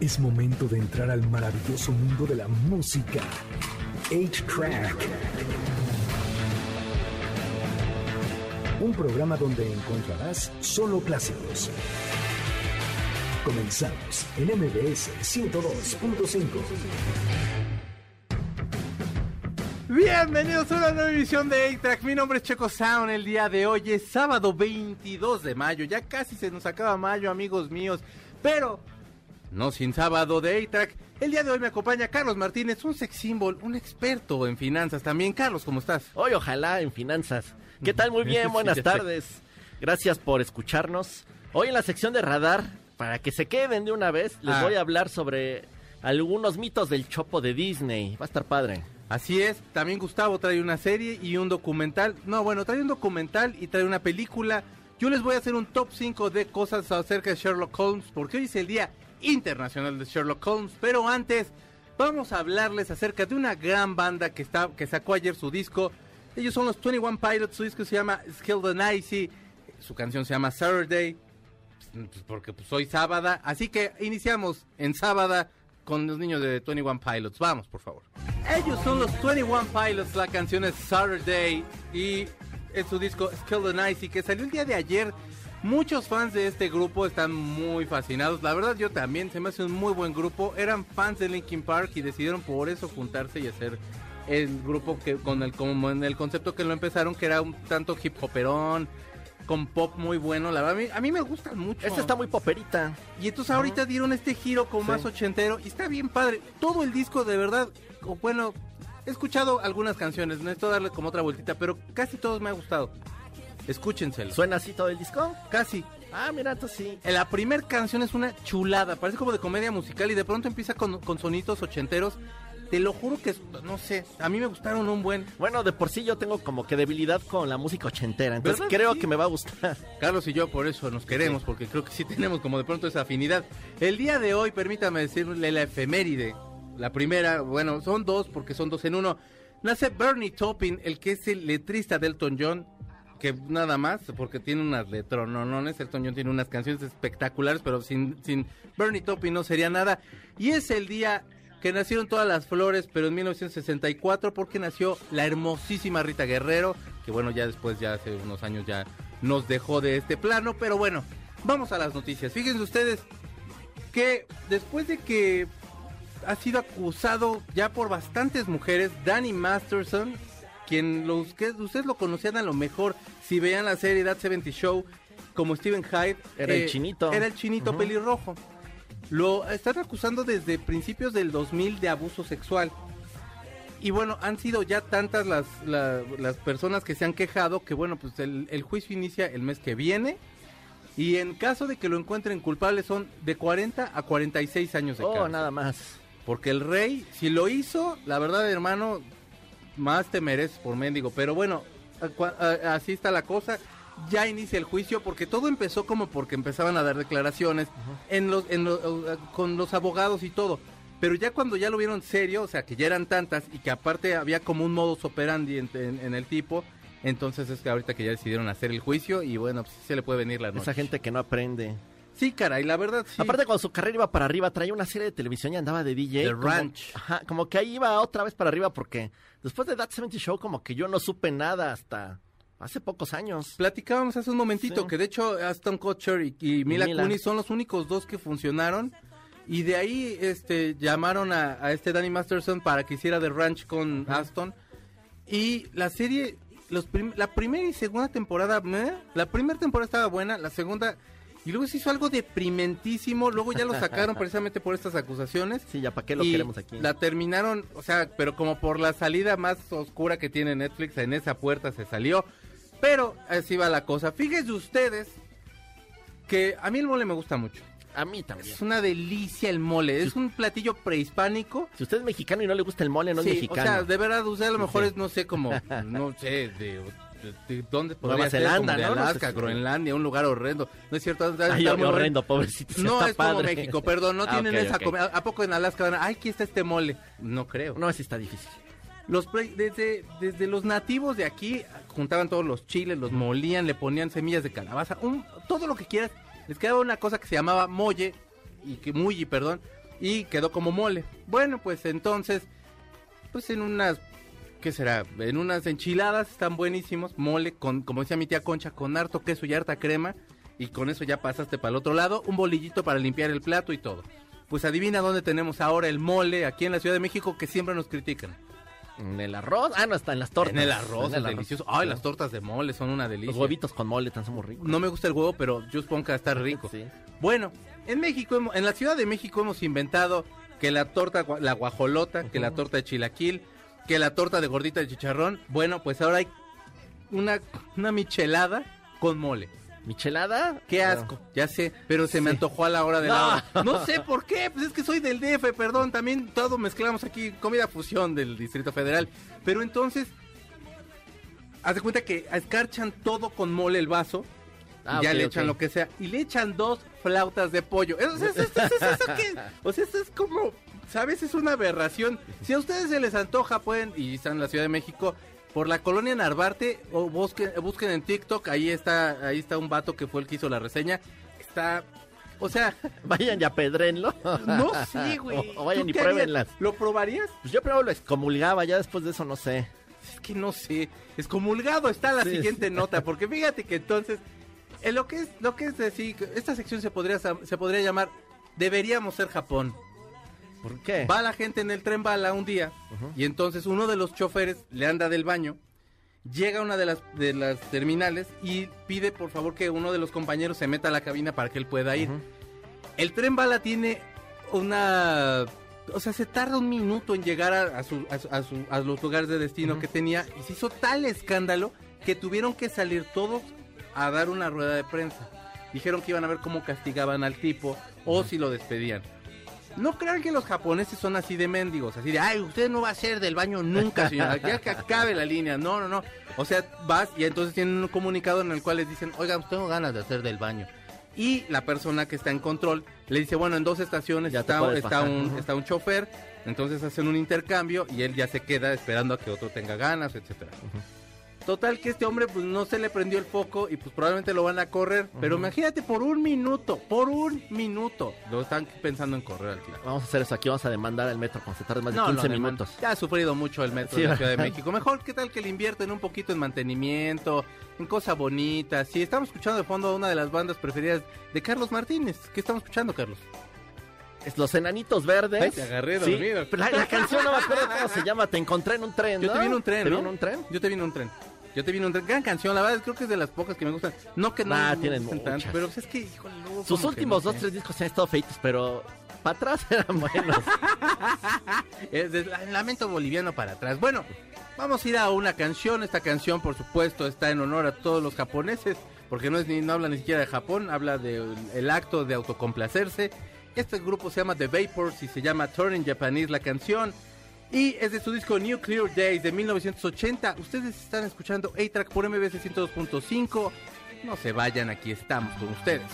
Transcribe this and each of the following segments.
Es momento de entrar al maravilloso mundo de la música. 8-Track. Un programa donde encontrarás solo clásicos. Comenzamos en MBS 102.5. Bienvenidos a una nueva edición de A-Track. Mi nombre es Checo Sound. El día de hoy es sábado 22 de mayo. Ya casi se nos acaba mayo, amigos míos. Pero no sin sábado de A-Track. El día de hoy me acompaña Carlos Martínez, un sex symbol, un experto en finanzas también. Carlos, ¿cómo estás? Hoy ojalá en finanzas. ¿Qué tal? Muy bien, Sí, buenas sé. tardes. Gracias por escucharnos. Hoy en la sección de radar, para que se queden de una vez, les Ah. voy a hablar sobre algunos mitos del chopo de Disney. Va a estar padre. Así es, también Gustavo trae una serie y un documental. No, bueno, trae un documental y trae una película. Yo les voy a hacer un top 5 de cosas acerca de Sherlock Holmes, porque hoy es el Día Internacional de Sherlock Holmes. Pero antes, vamos a hablarles acerca de una gran banda que, está, que sacó ayer su disco. Ellos son los 21 Pilots, su disco se llama Skilled and Icy, su canción se llama Saturday, pues, porque pues, soy sábada. Así que iniciamos en sábada con los niños de 21 Pilots. Vamos, por favor. Ellos son los 21 Pilots, la canción es Saturday y es su disco Skilled and Icy que salió el día de ayer. Muchos fans de este grupo están muy fascinados. La verdad yo también, se me hace un muy buen grupo. Eran fans de Linkin Park y decidieron por eso juntarse y hacer el grupo que con el como en el concepto que lo empezaron, que era un tanto hip hoperón, con pop muy bueno. La verdad, a mí, a mí me gustan mucho. Esta está muy poperita. Y entonces ahorita dieron este giro como Sí. más ochentero y está bien padre. Todo el disco de verdad, bueno, he escuchado algunas canciones, necesito darle como otra vueltita, pero casi todos me ha gustado. Escúchenselo. ¿Suena así todo el disco? Casi. Ah, mira, entonces sí. La primera canción es una chulada, parece como de comedia musical y de pronto empieza con, con sonitos ochenteros. Te lo juro que, no sé, a mí me gustaron un buen. Bueno, de por sí yo tengo como que debilidad con la música ochentera, entonces ¿Verdad? creo Sí. que me va a gustar. Carlos y yo por eso nos queremos, porque creo que sí tenemos como de pronto esa afinidad. El día de hoy, permítame decirle la efeméride. La primera, bueno, son dos porque son dos en uno. Nace Bernie Taupin, el que es el letrista de Elton John, que nada más, porque tiene unas letrononones. Elton John tiene unas canciones espectaculares, pero sin, sin Bernie Taupin no sería nada. Y es el día que nacieron todas las flores, pero en 1964, porque nació la hermosísima Rita Guerrero, que bueno, ya después, ya hace unos años ya nos dejó de este plano, pero bueno, vamos a las noticias. Fíjense ustedes que después de que ha sido acusado ya por bastantes mujeres, Danny Masterson, quien los que ustedes lo conocían a lo mejor si veían la serie That 70 Show como Steven Hyde, Era el chinito. Era el chinito pelirrojo. Lo están acusando desde principios del 2000 de abuso sexual. Y bueno, han sido ya tantas las, la- las personas que se han quejado que bueno, pues el, el juicio inicia el mes que viene. Y en caso de que lo encuentren culpable son de 40 a 46 años de Oh, cárcel. nada más. Porque el rey, si lo hizo, la verdad, hermano, más te mereces por mendigo. Pero bueno, así está la cosa. Ya inicia el juicio porque todo empezó como porque empezaban a dar declaraciones en los, en los- con los abogados y todo. Pero ya cuando ya lo vieron serio, o sea, que ya eran tantas y que aparte había como un modus operandi en, en- en el tipo, entonces es que ahorita que ya decidieron hacer el juicio y bueno, pues se le puede venir la noche. Esa gente que no aprende. Sí, caray, la verdad sí. Aparte, cuando su carrera iba para arriba, traía una serie de televisión y andaba de DJ. The como- Ranch. Ajá, como que ahí iba otra vez para arriba porque después de That 70 Show como que yo no supe nada hasta hace pocos años. Platicábamos hace un momentito Sí. que de hecho Aston Kutcher y, y Mila, Mila. Kunis son los únicos dos que funcionaron y de ahí este llamaron a, a este Danny Masterson para que hiciera The Ranch con Aston y la serie los prim- la primera y segunda temporada meh, la primera temporada estaba buena la segunda y luego se hizo algo deprimentísimo luego ya lo sacaron precisamente por estas acusaciones Sí, ya para qué lo y queremos aquí. La terminaron, o sea, pero como por la salida más oscura que tiene Netflix, en esa puerta se salió. Pero así va la cosa. Fíjense ustedes que a mí el mole me gusta mucho. A mí también. Es una delicia el mole. Es un platillo prehispánico. Si usted es mexicano y no le gusta el mole, no Sí, es o mexicano. sea, de verdad, usted a lo mejor es, no sé, como, no sé, de dónde Nueva ser, Zelanda, como. No Alaska, sé si- Groenlandia, un lugar horrendo. No es cierto. Ay, horrendo, pobrecito. No está es como padre. México, perdón, no Ah, tienen esa comida. ¿A poco en Alaska van a, ay, aquí está este mole? No creo. No, sí está difícil. Los pre- desde, desde los nativos de aquí juntaban todos los chiles, los molían, le ponían semillas de calabaza, un- todo lo que quieras. Les quedaba una cosa que se llamaba molle, y que muy, perdón, y quedó como mole. Bueno, pues entonces, pues en unas, ¿qué será? En unas enchiladas están buenísimos, mole con, como decía mi tía Concha, con harto queso y harta crema y con eso ya pasaste para el otro lado, un bolillito para limpiar el plato y todo. Pues adivina dónde tenemos ahora el mole aquí en la Ciudad de México que siempre nos critican. En el arroz. Ah, no, está en las tortas. En el arroz, En es el arroz. delicioso. Ay, Sí. las tortas de mole son una delicia. Los huevitos con mole tan son muy ricos. No me gusta el huevo, pero yo supongo que estar rico. Sí. Bueno, en México, en la Ciudad de México hemos inventado que la torta, la guajolota, que la torta de chilaquil, que la torta de gordita de chicharrón. Bueno, pues ahora hay una, una michelada con mole. ¿Michelada? Qué asco, ya sé, pero se me antojó a la hora de la No. hora. No sé por qué, pues es que soy del DF, perdón, también todo mezclamos aquí, comida fusión del Distrito Federal. Pero entonces, haz de cuenta que escarchan todo con mole el vaso, Ah, ya le echan lo que sea, y le echan dos flautas de pollo. Eso, eso, eso, eso, eso, eso qué? O sea, esto es como, ¿sabes? Es una aberración. Si a ustedes se les antoja, pueden, y están en la Ciudad de México, por la colonia Narvarte, o busquen, busquen en TikTok, ahí está, ahí está un vato que fue el que hizo la reseña. Está, o sea, Vayan y apedrenlo. no sé, güey. O, o vayan ¿Tú y harías? pruébenlas. ¿Lo probarías? Pues yo primero lo excomulgaba, ya después de eso no sé. Es que no sé, excomulgado está la Sí, siguiente sí. nota, porque fíjate que entonces, en lo que es, lo que es decir, esta sección se podría, se podría llamar Deberíamos ser Japón. ¿Por qué? Va la gente en el tren bala un día y entonces uno de los choferes le anda del baño, llega a una de las, de las terminales y pide por favor que uno de los compañeros se meta a la cabina para que él pueda ir. El tren bala tiene una... O sea, se tarda un minuto en llegar a, a su- a su- a su- a los lugares de destino que tenía y se hizo tal escándalo que tuvieron que salir todos a dar una rueda de prensa. Dijeron que iban a ver cómo castigaban al tipo o si lo despedían. No crean que los japoneses son así de mendigos, así de, ay, usted no va a ser del baño nunca, señora, ya que acabe la línea. No, no, no. O sea, vas y entonces tienen un comunicado en el cual les dicen, oigan, tengo ganas de hacer del baño. Y la persona que está en control le dice, bueno, en dos estaciones Ya está, un, está un chofer, entonces hacen un intercambio y él ya se queda esperando a que otro tenga ganas, etcétera. Total que este hombre pues no se le prendió el foco y pues probablemente lo van a correr, pero imagínate por un minuto, por un minuto, lo están pensando en correr al tipo. Vamos a hacer eso aquí, vamos a demandar al metro cuando se tarde más de No, 15 no, minutos. Ya ha sufrido mucho el metro Sí, de la Ciudad de. México. Mejor, ¿qué tal que le invierten un poquito en mantenimiento, en cosas bonitas? Si estamos escuchando de fondo a una de las bandas preferidas de Carlos Martínez. ¿Qué estamos escuchando, Carlos? Es los enanitos verdes. Ay, te agarré Sí, dormido. la, la canción no me acuerdo cómo se llama. Te encontré en un tren, Yo te vi en un tren, ¿Te vi en un tren? Yo te vi en un tren. Yo te vi en un tren. Gran canción, la verdad, creo que es de las pocas que me gustan. No que no Ah, me tienen gusten tanto, muchas. pero pues, es que, híjole, luego Sus últimos no dos, tres discos se han estado feitos, pero para atrás eran buenos. Es de la- lamento boliviano para atrás. Bueno, vamos a ir a una canción. Esta canción, por supuesto, está en honor a todos los japoneses, porque no es ni no habla ni siquiera de Japón, habla del el acto de autocomplacerse. Este grupo se llama The Vapors y se llama Turn in Japanese la canción. Y es de su disco Nuclear Days de 1980. Ustedes están escuchando A-Track por MBS 102.5. No se vayan, aquí estamos con ustedes.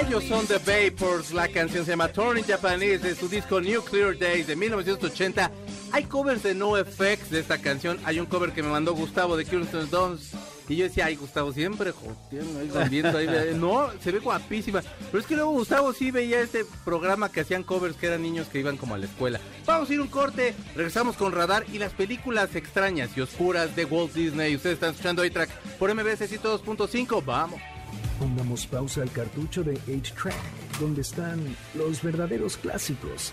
Ellos son The Vapors, la canción se llama Turn in Japanese de su disco Nuclear Days de 1980. Hay covers de NoFX de esta canción. Hay un cover que me mandó Gustavo de Kirsten Dons. Y yo decía, ay, Gustavo, siempre joteando ahí, No, se ve guapísima. Pero es que luego Gustavo sí veía este programa que hacían covers que eran niños que iban como a la escuela. Vamos a ir un corte, regresamos con Radar y las películas extrañas y oscuras de Walt Disney. Ustedes están escuchando A-Track por MBS 102.5. Vamos. Pongamos pausa al cartucho de 8-Track, donde están los verdaderos clásicos,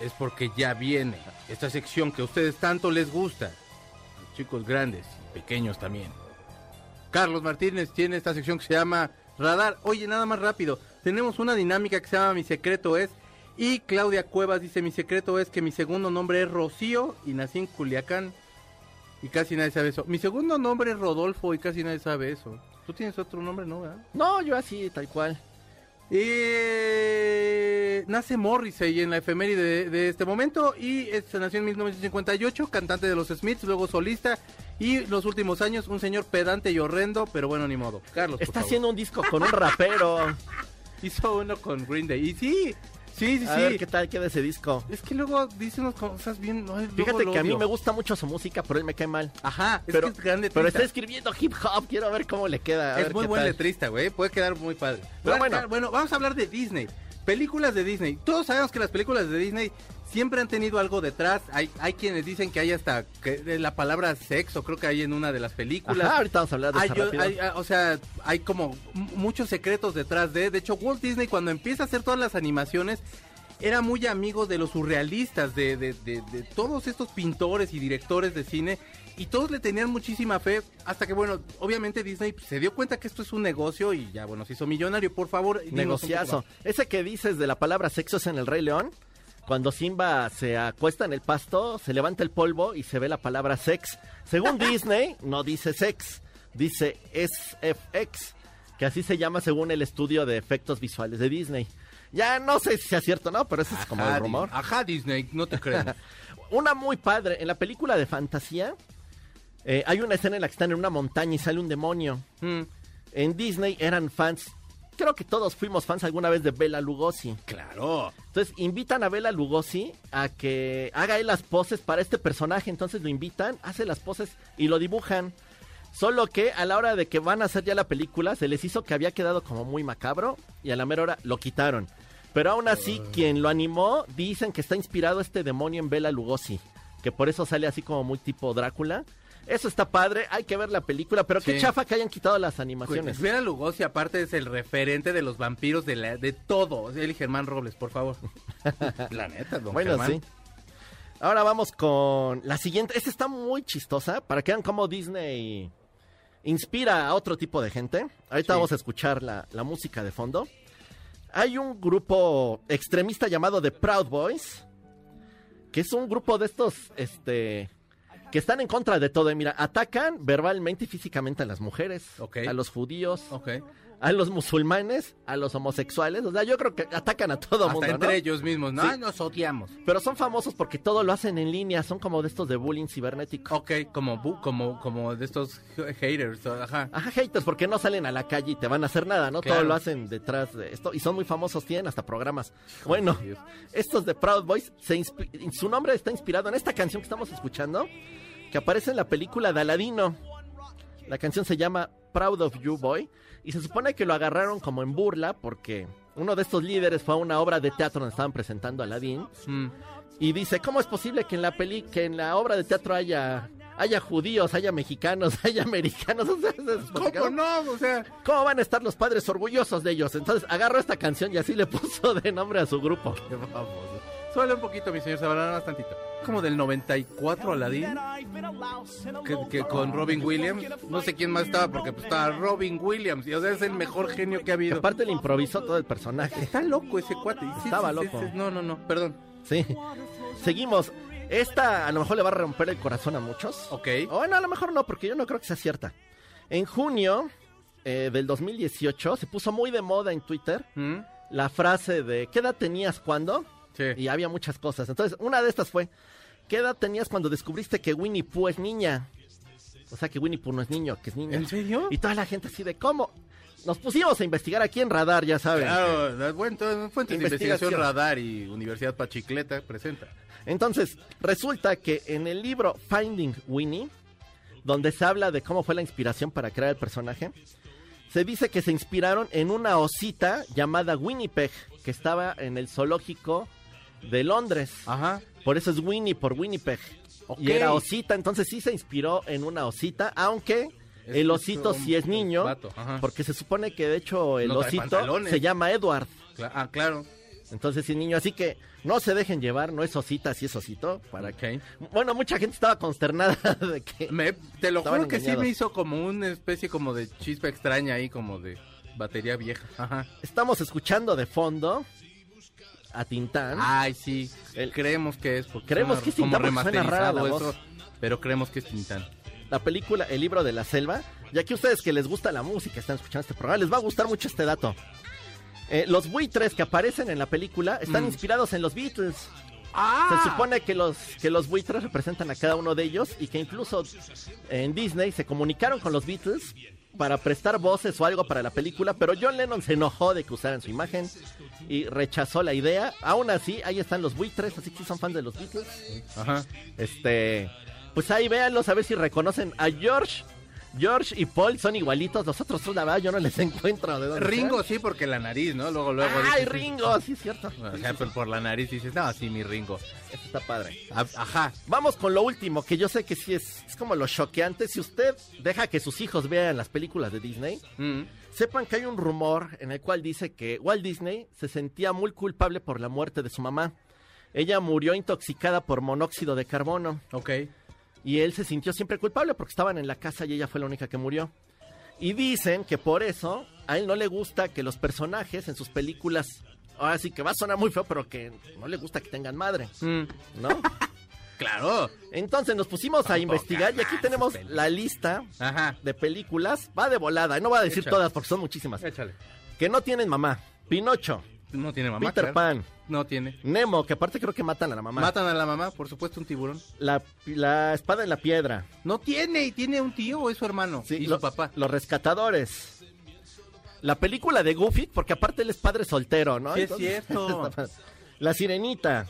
es porque ya viene esta sección que a ustedes tanto les gusta. Chicos grandes y pequeños también. Carlos Martínez tiene esta sección que se llama Radar. Oye, nada más rápido. Tenemos una dinámica que se llama Mi secreto es. Y Claudia Cuevas dice: Mi secreto es que mi segundo nombre es Rocío y nací en Culiacán. Y casi nadie sabe eso. Mi segundo nombre es Rodolfo y casi nadie sabe eso. Tú tienes otro nombre, ¿no? verdad? No, yo así, tal cual. Y eh, nace Morrissey en la efeméride de, de este momento y este, nació en 1958, cantante de los Smiths, luego solista y los últimos años un señor pedante y horrendo, pero bueno, ni modo. Carlos, por Está favor. haciendo un disco con un rapero. Hizo uno con Green Day y sí, sí, sí, A sí. ver qué tal queda ese disco. Es que luego dice unas cosas bien... Fíjate que a mí me gusta mucho su música, pero él me cae mal. Ajá, es Pero, que es grande pero está escribiendo hip hop, quiero ver cómo le queda. a Es ver muy qué buen tal. letrista, güey. Puede quedar muy padre. Pero bueno. bueno. bueno, vamos a hablar de Disney. Películas de Disney. Todos sabemos que las películas de Disney siempre han tenido algo detrás. Hay, hay quienes dicen que hay hasta que la palabra sexo, creo que hay en una de las películas. Ajá, ahorita vamos a hablar de Hay, yo- ah, o sea, hay como muchos secretos detrás de. De hecho, Walt Disney cuando empieza a hacer todas las animaciones era muy amigo de los surrealistas, de, de- de- de todos estos pintores y directores de cine. Y todos le tenían muchísima fe hasta que, bueno, obviamente Disney se dio cuenta que esto es un negocio y ya, bueno, se hizo millonario. Por favor, Negociazo. Ese que dices de la palabra sexo es en el Rey León. Cuando Simba se acuesta en el pasto, se levanta el polvo y se ve la palabra sex. Según Disney, no dice sex, dice SFX, que así se llama según el estudio de efectos visuales de Disney. Ya no sé si sea cierto o no, pero ese es Ajá, como el Di- rumor. Ajá, Disney, no te creemos. Una muy padre, en la película de fantasía, eh, hay una escena en la que están en una montaña y sale un demonio. Mm, En Disney eran fans, creo que todos fuimos fans alguna vez de Bela Lugosi. claro. Entonces invitan a Bela Lugosi a que haga él las poses para este personaje. Entonces lo invitan, hace las poses y lo dibujan. Solo que a la hora de que van a hacer ya la película, se les hizo que había quedado como muy macabro y a la mera hora lo quitaron. Pero aún así, quien lo animó, dicen que está inspirado este demonio en Bela Lugosi. Que por eso sale así como muy tipo Drácula. Eso está padre, hay que ver la película, pero qué chafa que hayan quitado las animaciones. Pues, Vera Lugosi aparte es el referente de los vampiros de, la, de todo. Y Germán Robles, por favor. la neta, don Bueno, Germán. sí. Ahora vamos con la siguiente. Esta está muy chistosa para que vean cómo Disney inspira a otro tipo de gente. Ahorita Sí. vamos a escuchar la, la música de fondo. Hay un grupo extremista llamado The Proud Boys, que es un grupo de estos, este, que están en contra de todo. Y mira, atacan verbalmente y físicamente a las mujeres, a los judíos, a los musulmanes, a los homosexuales. O sea, yo creo que atacan a todo Hasta mundo, entre ¿no? ellos mismos, ¿no? Sí. Nos odiamos. Pero son famosos porque todo lo hacen en línea, son como de estos de bullying cibernético. Ok, como, bu- como, como de estos haters, ajá. Ajá, haters, porque no salen a la calle y te van a hacer nada, ¿no? Claro. Todo lo hacen detrás de esto. Y son muy famosos, tienen hasta programas. Bueno, Dios. estos de Proud Boys, se su nombre está inspirado en esta canción que estamos escuchando, que aparece en la película de Aladino. La canción se llama Proud of You Boy. Y se supone que lo agarraron como en burla porque uno de estos líderes fue a una obra de teatro donde estaban presentando a Aladín. Mm. Y dice, ¿cómo es posible que en la peli, que en la obra de teatro haya, haya judíos, haya mexicanos, haya americanos? O sea, es- ¿Cómo no? O sea, ¿Cómo van a estar los padres orgullosos de ellos? Entonces agarró esta canción y así le puso de nombre a su grupo. baboso. Suele un poquito, mi señor Sabrán, más tantito. Como del 94 Aladdin, que, que con Robin Williams. No sé quién más estaba, porque pues, estaba Robin Williams. Y o sea, es el mejor genio que ha habido. aparte le improvisó todo el personaje. Está loco ese cuate. Sí, Estaba sí, loco. sí, no, no, no, perdón. Sí. Seguimos. Esta a lo mejor le va a romper el corazón a muchos. Ok. O bueno, a lo mejor no, porque yo no creo que sea cierta. En junio eh, del 2018 se puso muy de moda en Twitter ¿Mm? la frase de ¿qué edad tenías cuando? Sí. Y había muchas cosas. Entonces, una de estas fue, ¿qué edad tenías cuando descubriste que Winnie Pooh es niña? O sea, que Winnie Pooh no es niño, que es niña. ¿En serio? Y toda la gente así de, ¿cómo? Nos pusimos a investigar aquí en Radar, ya saben. Claro, las fuentes de investigación radar y Universidad Pachicleta presenta. Entonces, resulta que en el libro Finding Winnie, donde se habla de cómo fue la inspiración para crear el personaje, se dice que se inspiraron en una osita llamada Winnipeg, que estaba en el zoológico de Londres. Ajá. Por eso es Winnie por Winnipeg. Ok. Y era osita, entonces sí se inspiró en una osita, aunque Es- el osito un- sí es niño, vato, porque se supone que de hecho el No osito se llama Edward. Cla- ah, claro. Entonces sí es niño, así que no se dejen llevar, no es osita, sí es osito. Para que... Ok. Bueno, mucha gente estaba consternada de que... Me- te lo juro que sí me hizo como una especie como de chispa extraña ahí, como de batería vieja. Ajá. Estamos escuchando de fondo a Tintán. Ay, sí. El- creemos que es porque Creemos que es como Tintán remasterizado voz. eso, pero creemos que es Tintán. La película El libro de la selva. Y aquí ustedes que les gusta la música, están escuchando este programa, les va a gustar mucho este dato. Eh, los buitres que aparecen en la película están Mm. inspirados en los Beatles. Ah, Se supone que los, que los buitres representan a cada uno de ellos y que incluso en Disney se comunicaron con los Beatles para prestar voces o algo para la película, pero John Lennon se enojó de que usaran su imagen y rechazó la idea. Aún así, ahí están los buitres, así que si son fans de los Beatles. Ajá. Este, pues ahí véanlos a ver si reconocen a George. George y Paul son igualitos, los otros la verdad, yo no les encuentro de dónde Ringo sí, porque la nariz, ¿no? Luego, luego. Ay, dices, Ringo, sí es cierto. O sea, por, por la nariz dices, no, sí, mi Ringo. Eso está padre. A- Ajá. Vamos con lo último, que yo sé que sí es, es como lo choqueante. Si usted deja que sus hijos vean las películas de Disney, Mm. sepan que hay un rumor en el cual dice que Walt Disney se sentía muy culpable por la muerte de su mamá. Ella murió intoxicada por monóxido de carbono Ok. Y él se sintió siempre culpable porque estaban en la casa y ella fue la única que murió. Y dicen que por eso a él no le gusta que los personajes en sus películas, ahora sí que va a sonar muy feo, pero que no le gusta que tengan madre, Mm. ¿no? Claro. Entonces nos pusimos a investigar y aquí tenemos la lista Ajá. de películas. Va de volada, y no voy a decir Échale. todas porque son muchísimas. Échale. Que no tienen mamá. Pinocho, No tiene mamá. Peter claro. Pan, No tiene. Nemo, que aparte creo que matan a la mamá. Matan a la mamá, por supuesto, un tiburón. la, la espada en la piedra. No tiene, y tiene un tío o es su hermano. Sí, y lo- su papá. Los rescatadores. La película de Goofy, porque aparte él es padre soltero, ¿no? Sí, es cierto. la sirenita.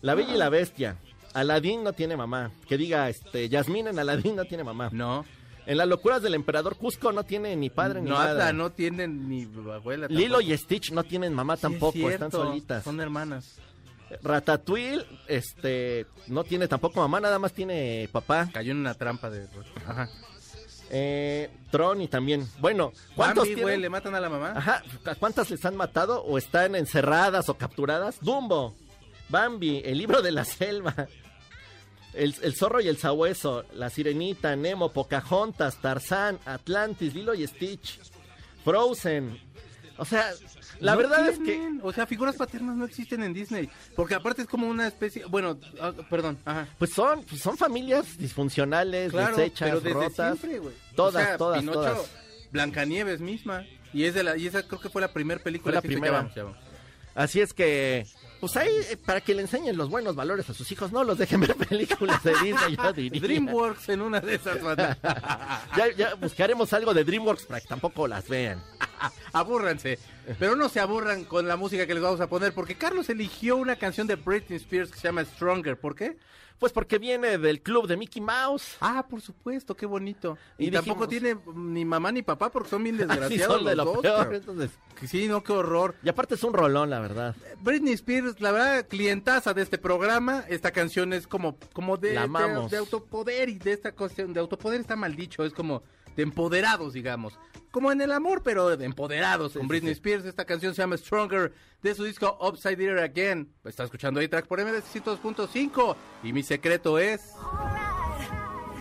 La bella y la bestia. Aladín no tiene mamá. Que diga, este, Yasmín en Aladín no tiene mamá. No. En las locuras del emperador Cusco no tiene ni padre ni no, madre. no tienen ni abuela. Lilo tampoco. y Stitch no tienen mamá Sí, es tampoco, están solitas. Son hermanas. Ratatouille, este, no tiene tampoco mamá, nada más tiene papá. Cayó en una trampa de. Ajá. Eh, Tron y también. Bueno, ¿cuántos Bambi, tienen? le matan a la mamá. Ajá, ¿a ¿cuántas les han matado o están encerradas o capturadas? Dumbo, Bambi, el libro de la selva, el, el zorro y el sabueso, la sirenita, Nemo, Pocahontas, Tarzán, Atlantis, Lilo y Stitch, Frozen. O sea, la No verdad es que O sea, figuras paternas no existen en Disney. Porque aparte es como una especie. Bueno, ah, perdón. Ajá. pues son, pues son familias disfuncionales, Claro, desechas, pero desde rotas. siempre, güey. Todas, O sea, todas, Pinocho, todas. Blancanieves misma. Y, es de la, y esa creo que fue la primera película. Fue la que primera. Ya vamos. Así es que, pues ahí, eh, para que le enseñen los buenos valores a sus hijos, no los dejen ver películas de Disney, yo diría. DreamWorks en una de esas bandas. Ya, ya buscaremos algo de DreamWorks para que tampoco las vean. Abúrranse. Pero no se aburran con la música que les vamos a poner. Porque Carlos eligió una canción de Britney Spears que se llama Stronger. ¿Por qué? Pues porque viene del club de Mickey Mouse. Ah, por supuesto, qué bonito. Y, Y tampoco dijimos- tiene ni mamá ni papá porque son bien desgraciados son de los lo dos. peor. pero- Entonces, que Sí, no, qué horror. y aparte es un rolón, la verdad. Britney Spears, la verdad, clientaza de este programa. Esta canción es como, como de, La de, de autopoder y de esta cuestión de autopoder está mal dicho, es como de empoderados, digamos. Como en el amor, pero de empoderados. Con sí, Britney sí. Spears, esta canción se llama Stronger de su disco Upside Down Again. Está escuchando A-Track por MDC 2.5 y mi secreto es...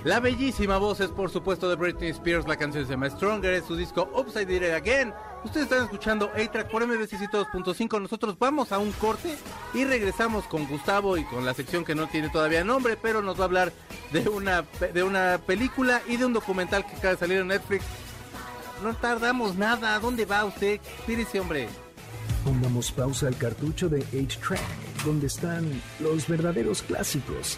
La bellísima voz es por supuesto de Britney Spears, la canción se llama Stronger, es su disco Upside Again. Ustedes están escuchando A-Track por MBC 2.5, nosotros vamos a un corte y regresamos con Gustavo y con la sección que no tiene todavía nombre, pero nos va a hablar de una, de una película y de un documental que acaba de salir en Netflix. No tardamos nada, ¿a dónde va usted? Pírese, hombre. Pongamos pausa al cartucho de 8-Track, donde están los verdaderos clásicos,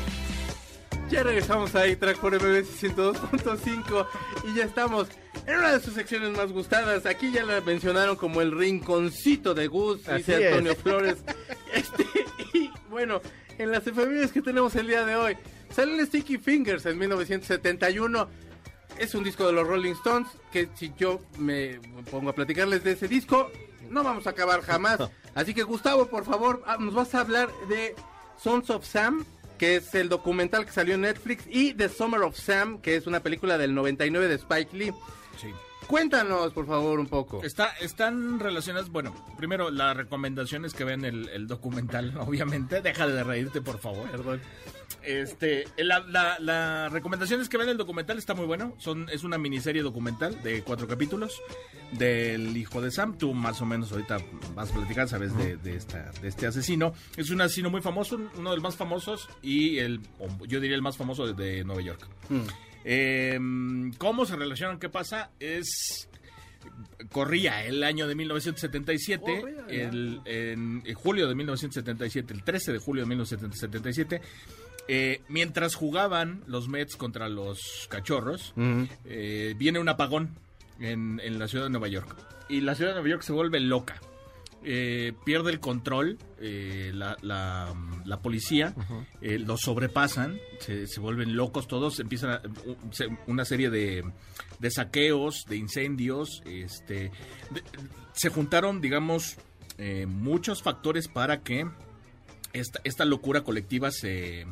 Ya regresamos a A-Track por MBS 102.5 y ya estamos en una de sus secciones más gustadas. Aquí ya la mencionaron como el rinconcito de Gus, dice es. Antonio Flores. Este, y bueno, en las efemérides que tenemos el día de hoy, sale Sticky Fingers en 1971. Es un disco de los Rolling Stones que si yo me pongo a platicarles de ese disco, no vamos a acabar jamás. Así que Gustavo, por favor, ah, nos vas a hablar de Sons of Sam, que es el documental que salió en Netflix, y The Summer of Sam, que es una película del 99 de Spike Lee. Sí. Cuéntanos, por favor, un poco. Está, están relacionadas, bueno, primero la recomendación es que vean el, el documental, obviamente. Deja de reírte, por favor. Perdón. Este, la, la, la recomendación es que vean el documental, está muy bueno. Son, es una miniserie documental de cuatro capítulos del hijo de Sam. Tú más o menos ahorita vas a platicar, sabes, de, de, esta, de este asesino. Es un asesino muy famoso, uno de los más famosos y el, yo diría el más famoso de, de Nueva York. Eh, ¿Cómo se relacionan? ¿Qué pasa? Es corría el año de 1977, Corría, ya. el, en, en julio de 1977, el 13 de julio de 1977, eh, mientras jugaban los Mets contra los Cachorros, eh, viene un apagón en, en la ciudad de Nueva York. Y la ciudad de Nueva York se vuelve loca. Eh, pierde el control, eh, la, la- la policía, eh, los sobrepasan, se, se vuelven locos todos, empiezan a- se- una serie de, de saqueos, de incendios, este, de- se juntaron, digamos, eh, muchos factores para que esta, esta locura colectiva se eh,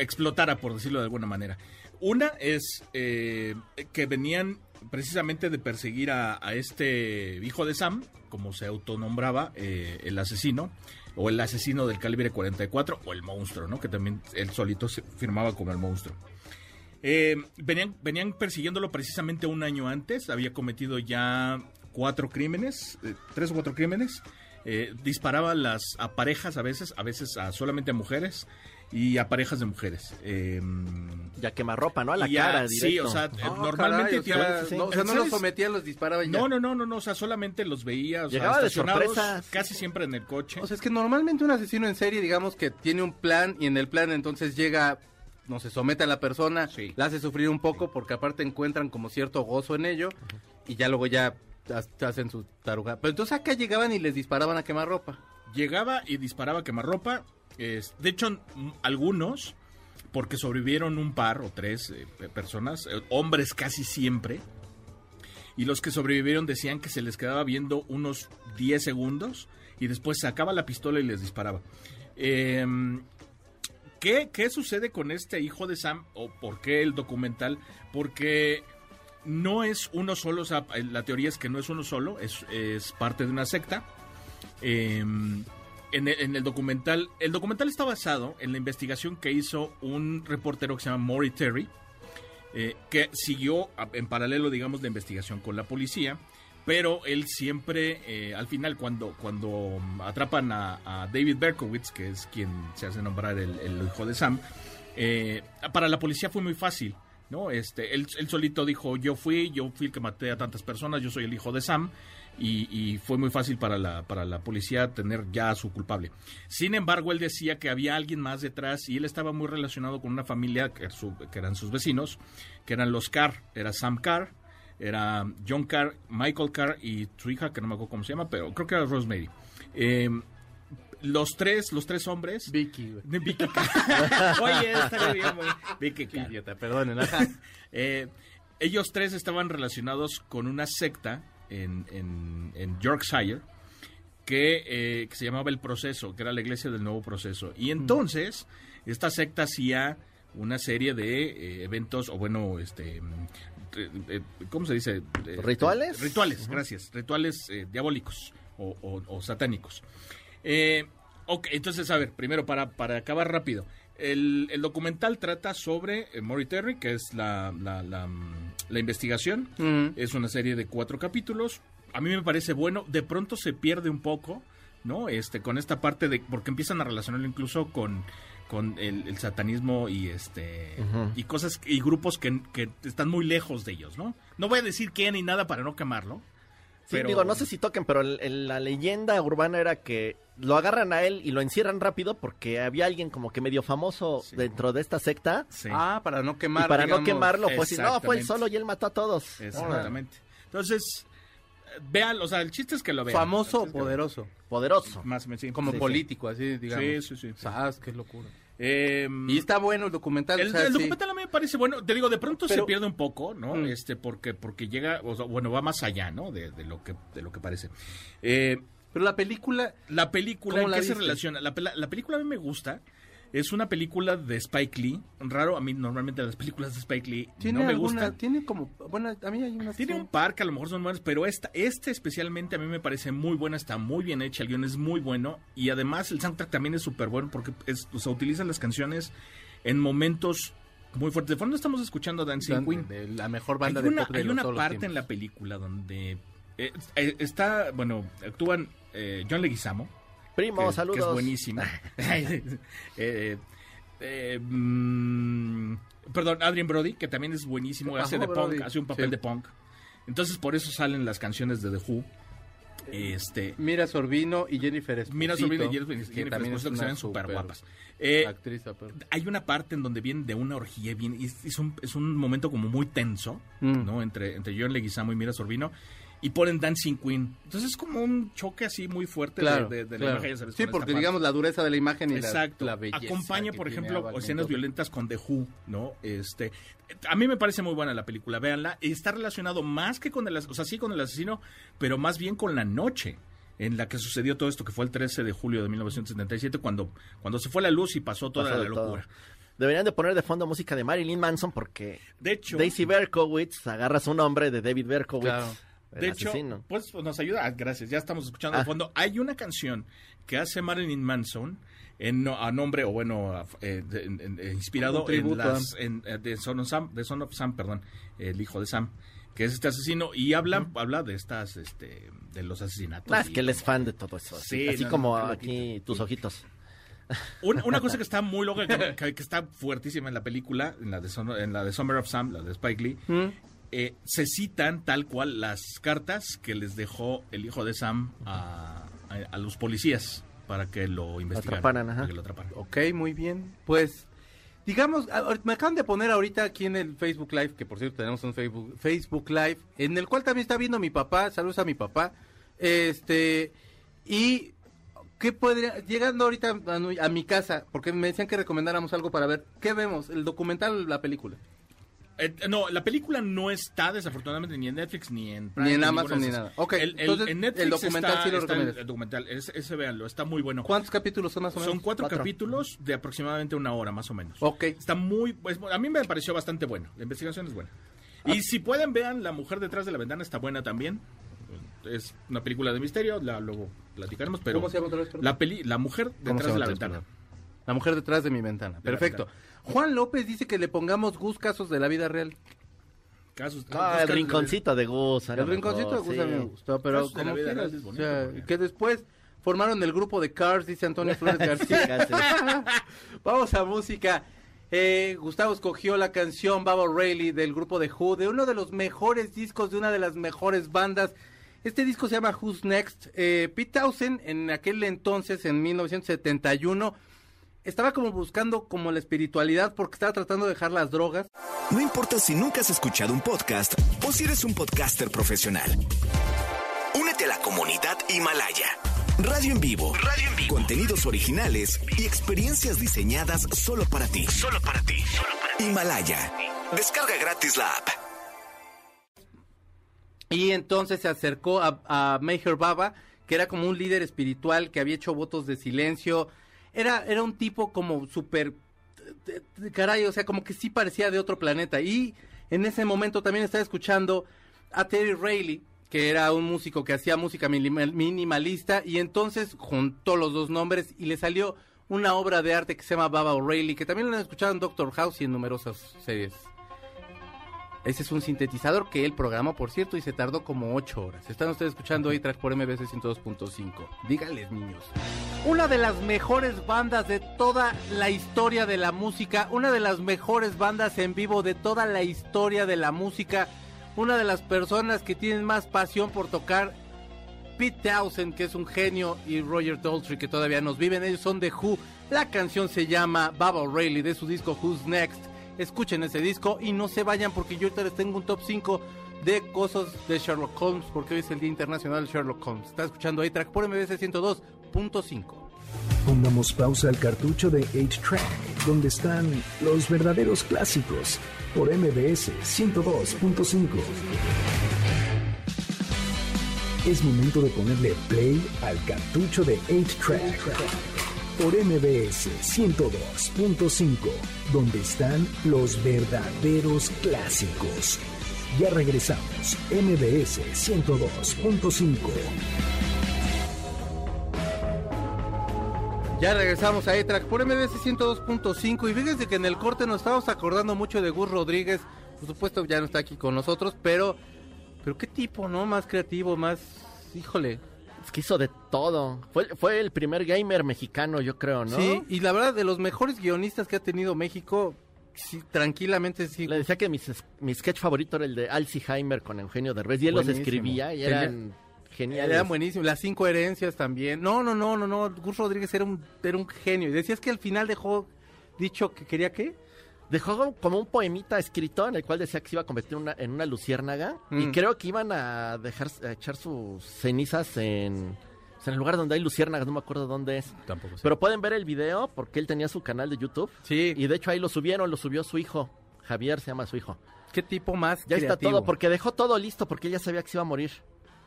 explotara, por decirlo de alguna manera. Una es eh, que venían precisamente de perseguir a, este hijo de Sam, como se autonombraba eh, el asesino, o el asesino del calibre 44, o el monstruo, ¿no? Que también él solito se firmaba como el monstruo. Eh, venían, venían persiguiéndolo precisamente un año antes. Había cometido ya cuatro crímenes, tres o cuatro crímenes. Disparaba las, a parejas a veces, a veces a solamente a mujeres y a parejas de mujeres. Eh, Ya quema ropa, ¿no? A la ya- cara, Sí, directo. o sea, Ah, eh, normalmente... caray, o sea, no, o sea, no los sometía, los disparaba y ya. No, no, no, no, no, o sea, solamente los veía, o sea, Llegaba de estacionados, sorpresa. casi siempre en el coche. O sea, es que normalmente un asesino en serie, digamos que tiene un plan y en el plan entonces llega, no se somete a la persona, Sí. la hace sufrir un poco porque aparte encuentran como cierto gozo en ello y ya luego ya ha- hacen su taruga. Pero entonces acá llegaban y les disparaban a quemar ropa. Llegaba y disparaba quemarropa. De hecho, algunos, porque sobrevivieron un par o tres eh, pe- personas, eh, hombres casi siempre, y los que sobrevivieron decían que se les quedaba viendo unos 10 segundos y después sacaba la pistola y les disparaba. Em, ¿qué, ¿Qué sucede con este hijo de Sam? ¿O por qué el documental? Porque no es uno solo, o sea, la teoría es que no es uno solo, es, es parte de una secta. Eh, en, el, en el documental, el documental está basado en la investigación que hizo un reportero que se llama Maury Terry, eh, que siguió en paralelo, digamos, la investigación con la policía, pero él siempre, eh, al final, cuando, cuando atrapan a, David Berkowitz, que es quien se hace nombrar el, el hijo de Sam, eh, para la policía fue muy fácil. ¿no? Este, él, él solito dijo, yo fui, yo fui el que maté a tantas personas, yo soy el hijo de Sam, y, y fue muy fácil para la, para la policía tener ya a su culpable. Sin embargo, él decía que había alguien más detrás y él estaba muy relacionado con una familia que, era su- que eran sus vecinos, que eran los Carr, era Sam Carr, era John Carr, Michael Carr y su hija, que no me acuerdo cómo se llama, pero creo que era Rosemary. Eh, los tres, los tres hombres... Vicky, güey. Vicky Carr. Oye, estaría bien, güey. Vicky Carr. idiota, perdonen. Eh, ellos tres estaban relacionados con una secta en, en- en Yorkshire que, eh, que se llamaba El Proceso, que era la iglesia del Nuevo Proceso. Y entonces, esta secta hacía una serie de eh, eventos, o bueno, este... eh, ¿Cómo se dice? ¿Rituales? rituales, gracias. Rituales eh, diabólicos o, o- o satánicos. Ok, entonces, a ver, primero, para, para acabar rápido. El, el documental trata sobre eh, Terry, que es la, la, la, mm, la investigación. Es una serie de cuatro capítulos. A mí me parece bueno. De pronto se pierde un poco, ¿no? Este, con esta parte de. Porque empiezan a relacionarlo incluso con, con el, el satanismo y este. Y cosas y grupos que, que están muy lejos de ellos, ¿no? No voy a decir quién ni nada para no quemarlo. Sí, digo, no sé si toquen, pero el- el- la leyenda urbana era que lo agarran a él y lo encierran rápido porque había alguien como que medio famoso Sí. dentro de esta secta. Sí. Ah, para no quemar. y para no quemarlo, pues si no, fue él solo y él mató a todos. Exactamente. Entonces, eh, vean, o sea, el chiste es que lo vean. Famoso o poderoso. Poderoso. Más sí. Como Sí, sí. político, así, digamos. Sí, sí, sí. Sas, qué locura. Eh, Y está bueno el documental. El, o sea, el sí. documental a mí me parece bueno. Te digo, de pronto se pierde un poco, ¿no? Mm. Este, porque, porque llega, o sea, bueno, va más allá, ¿no? De, de lo que, de lo que parece. Eh, Pero la película, la película, ¿Cómo ¿en la qué se relaciona? La, pela- la película a mí me gusta. Es una película de Spike Lee. Raro, a mí normalmente las películas de Spike Lee tiene no me alguna, gustan. tiene como, bueno, a mí hay unas Tiene que un par que a lo mejor son buenas, pero esta, este especialmente a mí me parece muy buena, está muy bien hecha, el guion es muy bueno y además el soundtrack también es súper bueno porque es, o sea, utilizan las canciones en momentos muy fuertes. De fondo estamos escuchando Dancing Queen. De la mejor banda hay de una, pop de hay una todos los parte en la película donde eh, eh, está, bueno, actúan eh, John Leguizamo, Primo, que, saludos. que es buenísima. Eh, eh, mm, perdón, Adrien Brody, que también es buenísimo, Ajá, hace de Brody, punk, hace un papel sí. de punk. Entonces por eso salen las canciones de The Who. Este, Mira Sorbino y Jennifer Esposito. Mira Sorbino y Jennifer, que Jennifer también Esposito, es que se una ven súper guapas. Eh, actriz, hay una parte en donde vienen de una orgía bien, y es, es un, es un momento como muy tenso, Mm. ¿no? Entre, entre John Leguizamo y Mira Sorbino, y ponen Dancing Queen. Entonces es como un choque así muy fuerte de- Claro, de, de la claro. imagen. Sí, con porque digamos la dureza de la imagen y la- Exacto. la, belleza. Acompaña, por ejemplo, escenas violentas con The Who, ¿no? Este, a mí me parece muy buena la película, véanla. Está relacionado más que con el, as- o sea, sí con el asesino, pero más bien con la noche en la que sucedió todo esto, que fue el 13 de julio de 1977, cuando, cuando se fue la luz y pasó toda Pasó la de todo. locura. Deberían de poner de fondo música de Marilyn Manson porque De hecho, Daisy Berkowitz agarra su nombre de David Berkowitz. Claro. El De hecho, asesino. pues nos ayuda. Ah, gracias, ya estamos escuchando de Ah. fondo. Hay una canción que hace Marilyn Manson en, a nombre, o bueno, eh, de- inspirado tributo, en las, en, de, Son of Sam, de Son of Sam, perdón, el hijo de Sam, que es este asesino, y habla, habla de estas, este, de los asesinatos. Ah, es que él es fan de todo eso. así- Sí, así no, como aquí tus ojitos. Una, una cosa que está muy loca, que, está fuertísima en la película, en la de, Son- en la de Summer of Sam, la de Spike Lee, Mm. Eh, se citan tal cual las cartas que les dejó el hijo de Sam a, a- a los policías para que lo investigaran. atraparan, ajá. para que lo atraparan. Ok, muy bien. Pues, digamos, me acaban de poner ahorita aquí en el Facebook Live, que por cierto tenemos un Facebook, Facebook Live, en el cual también está viendo mi papá, saludos a mi papá, este, y, ¿qué podría, llegando ahorita a, a mi casa, porque me decían que recomendáramos algo para ver, ¿qué vemos? ¿El documental o la película? Eh, no, la película no está desafortunadamente ni en Netflix ni en Ni en Amazon ni nada. Ok, el, el- entonces, en Netflix el documental está- sí lo está el- recomiendas. el documental, ese, ese véanlo, está muy bueno. ¿Cuántos capítulos son más o menos? Son cuatro, Cuatro. capítulos de aproximadamente una hora más o menos. Ok. Está muy, pues, a mí me pareció bastante bueno. La investigación es buena. Ah. Y si pueden vean La mujer detrás de la ventana está buena también. Es una película de misterio, la luego platicaremos, pero ¿Cómo se llama otra vez, perdón? la peli, la mujer ¿Cómo se detrás de la ventana. La mujer detrás de mi ventana. Perfecto. Juan López dice que le pongamos Gus casos de la vida real. Casos, Ah, el rinconcito de Gus. El rinconcito de Gus a mí me gustó, pero Casos de la como vida quieras, real es o bonito, sea, porque- que después formaron el grupo de Cars, dice Antonio Flores García. Vamos a música. Eh, Gustavo escogió la canción Baba Rayleigh del grupo de Who, de uno de los mejores discos de una de las mejores bandas. Este disco se llama Who's Next. Eh, Pete Townsend en aquel entonces, en 1971, estaba como buscando como la espiritualidad porque estaba tratando de dejar las drogas. No importa si nunca has escuchado un podcast o si eres un podcaster profesional. Únete a la comunidad Himalaya. Radio en vivo. Radio en vivo. Contenidos originales y experiencias diseñadas solo para ti. Solo para ti. Himalaya. Descarga gratis la app. Y entonces se acercó a, a Meher Baba, que era como un líder espiritual que había hecho votos de silencio. Era, era un tipo como súper... Caray, o sea, como que sí parecía de otro planeta. Y en ese momento también estaba escuchando a Terry Rayleigh, que era un músico que hacía música minima- minimalista. Y entonces juntó los dos nombres y le salió una obra de arte que se llama Baba O'Reilly, que también lo han escuchado en Doctor House y en numerosas series. Ese es un sintetizador que él programó, por cierto, y se tardó como 8 horas. Están ustedes escuchando A-Track por MBC 102.5. Díganles, niños. Una de las mejores bandas de toda la historia de la música. Una de las mejores bandas en vivo de toda la historia de la música. Una de las personas que tienen más pasión por tocar. Pete Townsend, que es un genio, y Roger Daltrey, que todavía nos viven. Ellos son de Who. La canción se llama Baba O'Reilly de su disco Who's Next. Escuchen ese disco y no se vayan porque yo ahorita les tengo un top 5 de cosas de Sherlock Holmes porque hoy es el Día Internacional de Sherlock Holmes. Está escuchando A-Track por MBC 102.5. Pongamos pausa al cartucho de 8-Track, donde están los verdaderos clásicos, por MBS 102.5. Es momento de ponerle play al cartucho de 8-Track, por MBS 102.5, donde están los verdaderos clásicos. Ya regresamos, MBS 102.5. Ya regresamos a E-Track por MDS 102.5 y fíjense que en el corte nos estábamos acordando mucho de Gus Rodríguez. Por supuesto ya no está aquí con nosotros, pero pero qué tipo, ¿no? Más creativo, más híjole. Es que hizo de todo. Fue, fue el primer gamer mexicano, yo creo, ¿no? Sí, y la verdad de los mejores guionistas que ha tenido México, sí, tranquilamente sí. Le decía que mi, mi sketch favorito era el de Alzheimer con Eugenio Derbez y él los Buenísimo. escribía y eran geniales. Eran buenísimos, las cinco herencias también. No, no, no, no, no, Gus Rodríguez era un, era un genio. Y decías que al final dejó dicho que quería qué? Dejó como un poemita escrito en el cual decía que se iba a convertir en una, en una luciérnaga y Mm. creo que iban a dejar a echar sus cenizas en, sea, en el lugar donde hay luciérnagas, no me acuerdo dónde es. Tampoco sé. Pero pueden ver el video porque él tenía su canal de YouTube Sí, y de hecho ahí lo subieron, lo subió su hijo. Javier se llama su hijo. qué tipo más Ya está creativo. todo porque dejó todo listo porque ella sabía que se iba a morir.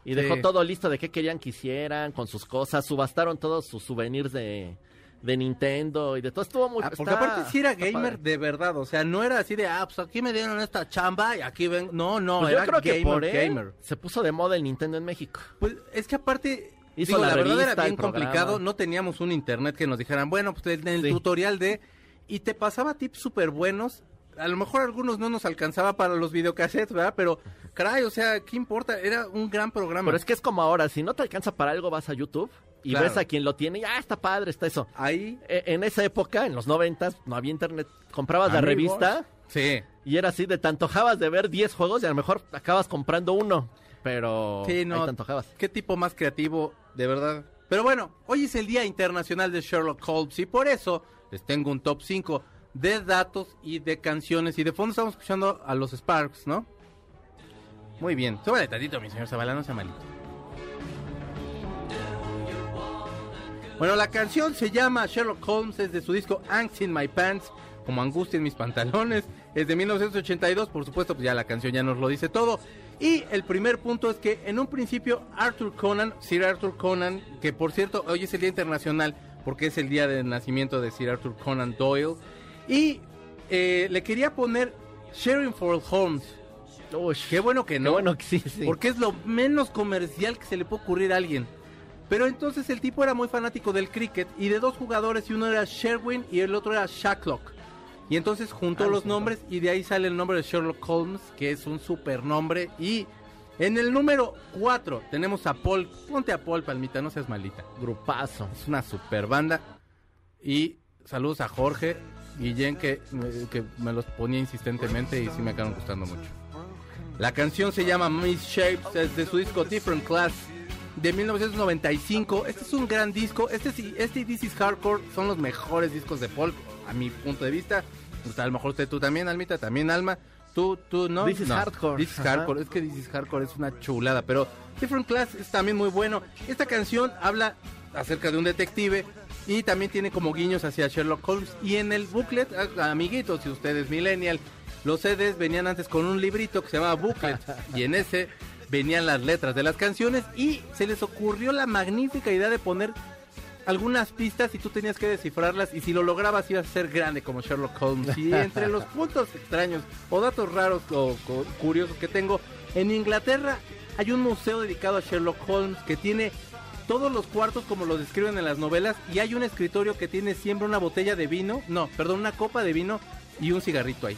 Y dejó todo listo de qué querían que hicieran con sus cosas, subastaron todos sus souvenirs de, de Nintendo y de todo. Estuvo muy Ah, porque está- aparte sí era gamer de verdad, o sea, no era así de, ah, pues aquí me dieron esta chamba y aquí ven, no, no, Pues yo era creo que gamer, por él gamer. se puso de moda el Nintendo en México. Pues es que aparte, Hizo digo, la la, verdad era bien complicado, no teníamos un internet que nos dijeran, bueno, pues en el Sí. tutorial de, y te pasaba tips súper buenos, a lo mejor algunos no nos alcanzaba para los videocassettes, ¿verdad? Pero, caray, o sea, ¿qué importa? Era un gran programa. Pero es que es como ahora, si no te alcanza para algo vas a YouTube y Claro. ves a quien lo tiene y ah, está padre, está eso. Ahí, E- En esa época, en los noventas, no había internet. Comprabas la revista sí. y era así, de te antojabas de ver 10 juegos y a lo mejor acabas comprando uno. Pero Sí, no. ahí te antojabas. Qué tipo más creativo, de verdad. Pero bueno, hoy es el Día Internacional de Sherlock Holmes y por eso les tengo un top 5 de datos y de canciones. Y de fondo estamos escuchando a los Sparks, ¿no? Muy bien. Súbale tantito, mi señor Zavala, no sea malito. Bueno, la canción se llama Sherlock Holmes, es de su disco Angst in My Pants, como angustia en mis pantalones. Es de 1982, por supuesto, pues ya la canción ya nos lo dice todo. Y el primer punto es que en un principio Arthur Conan, Sir Arthur Conan, que por cierto hoy es el Día Internacional porque es el día del nacimiento de Sir Arthur Conan Doyle, y eh, le quería poner Sherringford Holmes. Uy, Qué bueno que qué no. bueno que sí, sí. Porque es lo menos comercial que se le puede ocurrir a alguien. Pero entonces el tipo era muy fanático del cricket y de dos jugadores y uno era Sherwin y el otro era Shacklock. Y entonces juntó Ah, los sí. nombres y de ahí sale el nombre de Sherlock Holmes, que es un super nombre. Y en el número 4 tenemos a Paul. Ponte a Paul, Palmita, no seas malita. Grupazo. Es una super banda. Y saludos a Jorge Guillén, que, que me los ponía insistentemente y sí me acaban gustando mucho. La canción se llama Miss Shapes, es de su disco Different Class de 1995. Este es un gran disco. Este, sí- este y This is Hardcore son los mejores discos de folk, a mi punto de vista. Pues, a lo mejor usted, tú también, Almita, también Alma. Tú, tú, ¿no? This is No, Hardcore. This is Ajá. Hardcore. Es que This is Hardcore es una chulada, pero Different Class es también muy bueno. Esta canción habla acerca de un detective y también tiene como guiños hacia Sherlock Holmes. Y en el booklet, amiguitos, si ustedes millennial, los CDs venían antes con un librito que se llamaba booklet y en ese venían las letras de las canciones y se les ocurrió la magnífica idea de poner algunas pistas y tú tenías que descifrarlas y si lo lograbas ibas a ser grande como Sherlock Holmes. Y entre los puntos extraños o datos raros o, o curiosos que tengo, en Inglaterra hay un museo dedicado a Sherlock Holmes que tiene todos los cuartos como los describen en las novelas y hay un escritorio que tiene siempre una botella de vino, no, perdón, una copa de vino y un cigarrito ahí.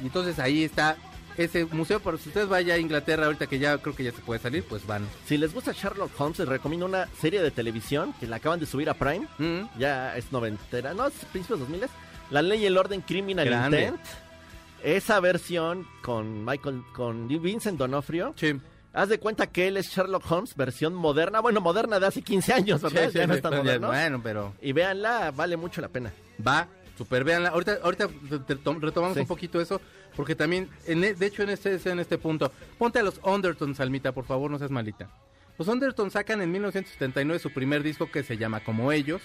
Y entonces ahí está ese museo, pero si ustedes vayan a Inglaterra ahorita que ya creo que ya se puede salir, pues van. Si les gusta Sherlock Holmes, les recomiendo una serie de televisión que la acaban de subir a Prime. Mm. Ya es noventera, no, es principios 2000. La ley y el orden criminal Grande. intent. Esa versión con Michael, con Vincent Donofrio. Sí. Haz de cuenta que él es Sherlock Holmes, versión moderna. Bueno, moderna de hace 15 años, ¿verdad? Sí, sí, ya no sí, es tan ya, moderno. Bueno, pero Y véanla, vale mucho la pena. va, super, véanla. Ahorita, ahorita retomamos Sí. un poquito eso, porque también, en e- de hecho, en este, en este punto, ponte a los Undertones, Almita, por favor, no seas malita. Los Undertones sacan en 1979 su primer disco que se llama Como Ellos.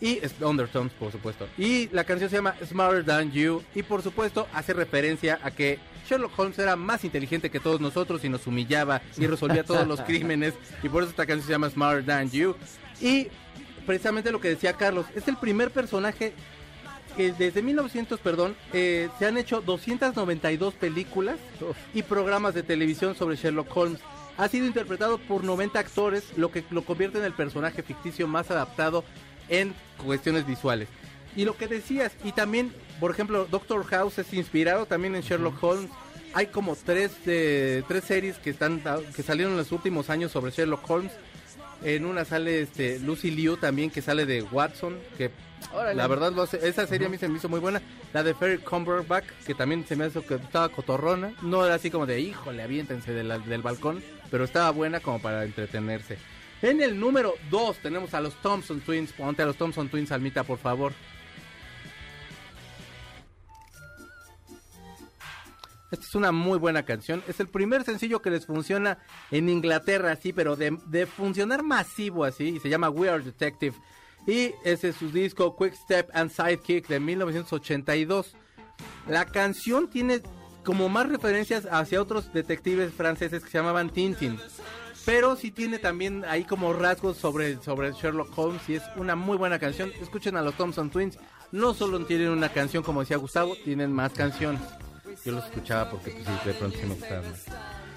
Y es Undertones, por supuesto. Y la canción se llama Smarter Than You. Y por supuesto hace referencia a que Sherlock Holmes era más inteligente que todos nosotros y nos humillaba y resolvía todos los crímenes. Y por eso esta canción se llama Smarter Than You. Y precisamente lo que decía Carlos, es el primer personaje que desde 1900, perdón, eh, se han hecho 292 películas y programas de televisión sobre Sherlock Holmes. Ha sido interpretado por 90 actores, lo que lo convierte en el personaje ficticio más adaptado en cuestiones visuales. Y lo que decías, y también, por ejemplo, Doctor House es inspirado también en Sherlock Holmes. Hay como tres, de, tres series que, están, que salieron en los últimos años sobre Sherlock Holmes. En una sale este Lucy Liu también, que sale de Watson, que Órale. la verdad lo hace- esa serie a mí se me hizo muy buena. La de Ferry Cumberbatch, que también se me hizo que estaba cotorrona. No era así como de, híjole, aviéntense de la- del balcón, pero estaba buena como para entretenerse. En el número 2 tenemos a los Thompson Twins. Ponte a los Thompson Twins, Almita, por favor. Esta es una muy buena canción. Es el primer sencillo que les funciona en Inglaterra, así, pero de, funcionar masivo así. Y se llama We Are Detective. Y ese es su disco Quick Step and Sidekick de 1982. La canción tiene como más referencias hacia otros detectives franceses que se llamaban Tintin. Pero sí tiene también ahí como rasgos sobre, sobre Sherlock Holmes y es una muy buena canción. Escuchen a los Thompson Twins. No solo tienen una canción como decía Gustavo, tienen más canciones. Yo los escuchaba porque pues, sí, de pronto sí me gustaban.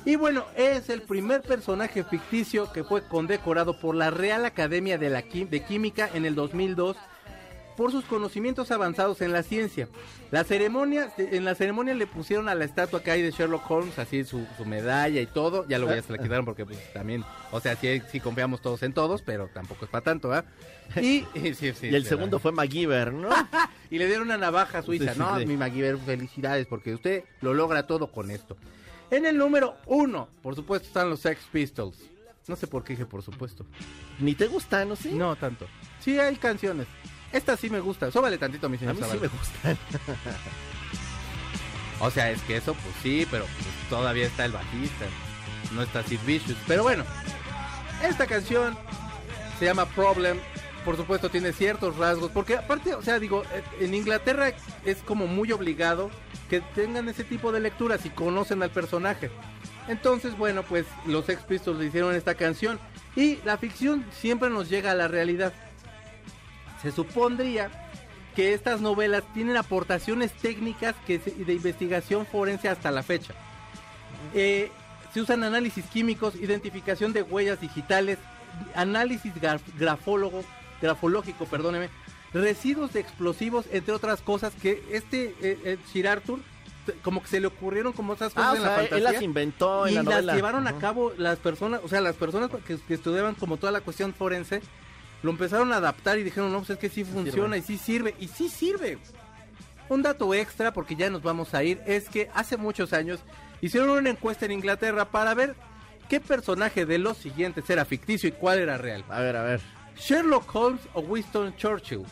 Y bueno, es el primer personaje ficticio que fue condecorado por la Real Academia de, la de Química en el 2002 por sus conocimientos avanzados en la ciencia. La ceremonia, en la ceremonia le pusieron a la estatua que hay de Sherlock Holmes, así su, su medalla y todo. Ya luego ya se la quitaron porque pues también, o sea, sí, sí confiamos todos en todos, pero tampoco es para tanto, ¿ah? Y, y sí, sí, Y el segundo fue MacGyver, ¿no? Y le dieron una navaja suiza. No, mi MacGyver, felicidades, porque usted lo logra todo con esto. En el número uno, por supuesto, están los Sex Pistols. No sé por qué dije por supuesto. Ni te gusta, ¿no? Sí. No tanto. Sí hay canciones. Esta sí me gusta. Sóbale tantito, mi A señor mí sí me gustan. O sea, es que eso, pues sí, pero pues, todavía está el bajista. No está Sid Vicious. Pero bueno, esta canción se llama Problem. Por supuesto, tiene ciertos rasgos. Porque aparte, o sea, digo, eh, en Inglaterra es como muy obligado que tengan ese tipo de lecturas y conocen al personaje. Entonces, bueno, pues los Sex Pistols le hicieron esta canción. Y la ficción siempre nos llega a la realidad. Se supondría que estas novelas tienen aportaciones técnicas que se- de investigación forense hasta la fecha. Eh, se usan análisis químicos, identificación de huellas digitales, análisis graf- grafólogo, grafológico, perdóneme, residuos de explosivos, entre otras cosas que este eh, eh, Sir Arthur como que se le ocurrieron como esas cosas Ah, o en la sea, él fantasía las inventó en y la las novela. llevaron a cabo las personas, o sea, las personas que, que estudiaban como toda la cuestión forense, lo empezaron a adaptar y dijeron, no, pues es que sí funciona y sí sirve, y sí sirve. Un dato extra, porque ya nos vamos a ir, es que hace muchos años hicieron una encuesta en Inglaterra para ver qué personaje de los siguientes era ficticio y cuál era real. A ver, a ver. Sherlock Holmes o Winston Churchill.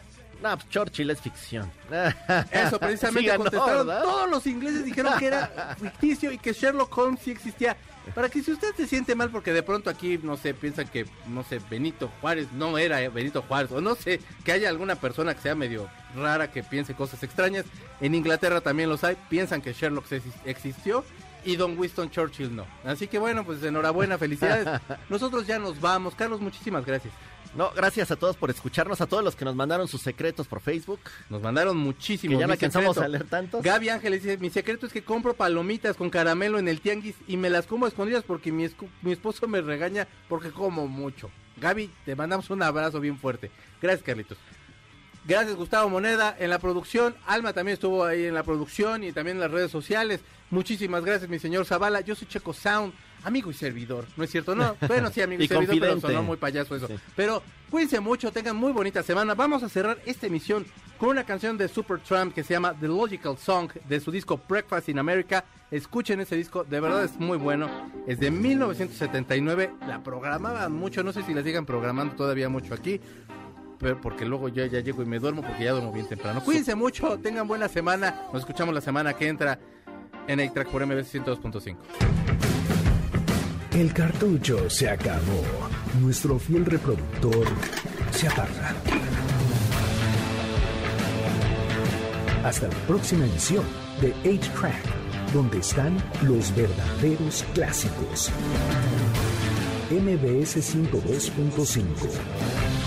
No, pues Churchill es ficción. Eso precisamente Sí contestaron. Todos los ingleses dijeron que era ficticio y que Sherlock Holmes sí existía. Para que si usted se siente mal porque de pronto aquí, no sé, piensan que, no sé, Benito Juárez no era eh, Benito Juárez, o no sé, que haya alguna persona que sea medio rara que piense cosas extrañas. En Inglaterra también los hay, piensan que Sherlock existió y Don Winston Churchill no. Así que bueno, pues enhorabuena, felicidades. Nosotros ya nos vamos. Carlos, muchísimas gracias. No, gracias a todos por escucharnos, a todos los que nos mandaron sus secretos por Facebook. Nos mandaron muchísimos. Que ya no alcanzamos a leer tantos. Gaby Ángeles dice, mi secreto es que compro palomitas con caramelo en el tianguis y me las como a escondidas porque mi, escu- mi esposo me regaña porque como mucho. Gaby, te mandamos un abrazo bien fuerte. Gracias, Carlitos. Gracias, Gustavo Moneda, en la producción. Alma también estuvo ahí en la producción y también en las redes sociales. Muchísimas gracias, mi señor Zavala. Yo soy Checo Sound, amigo y servidor. ¿No es cierto? No, bueno, sí, amigo y, Y servidor, pero sonó muy payaso eso. Sí. Pero cuídense mucho, tengan muy bonita semana. Vamos a cerrar esta emisión con una canción de Supertramp que se llama The Logical Song de su disco Breakfast in America. Escuchen ese disco, de verdad es muy bueno. Es de 1979. La programaban mucho, no sé si la sigan programando todavía mucho aquí. Pero porque luego yo ya llego y me duermo porque ya duermo bien temprano. Cuídense mucho, tengan buena semana. Nos escuchamos la semana que entra en A-Track por MBC 102.5. El cartucho se acabó. Nuestro fiel reproductor se apaga. Hasta la próxima emisión de 8-Track, donde están los verdaderos clásicos. MBS 102.5.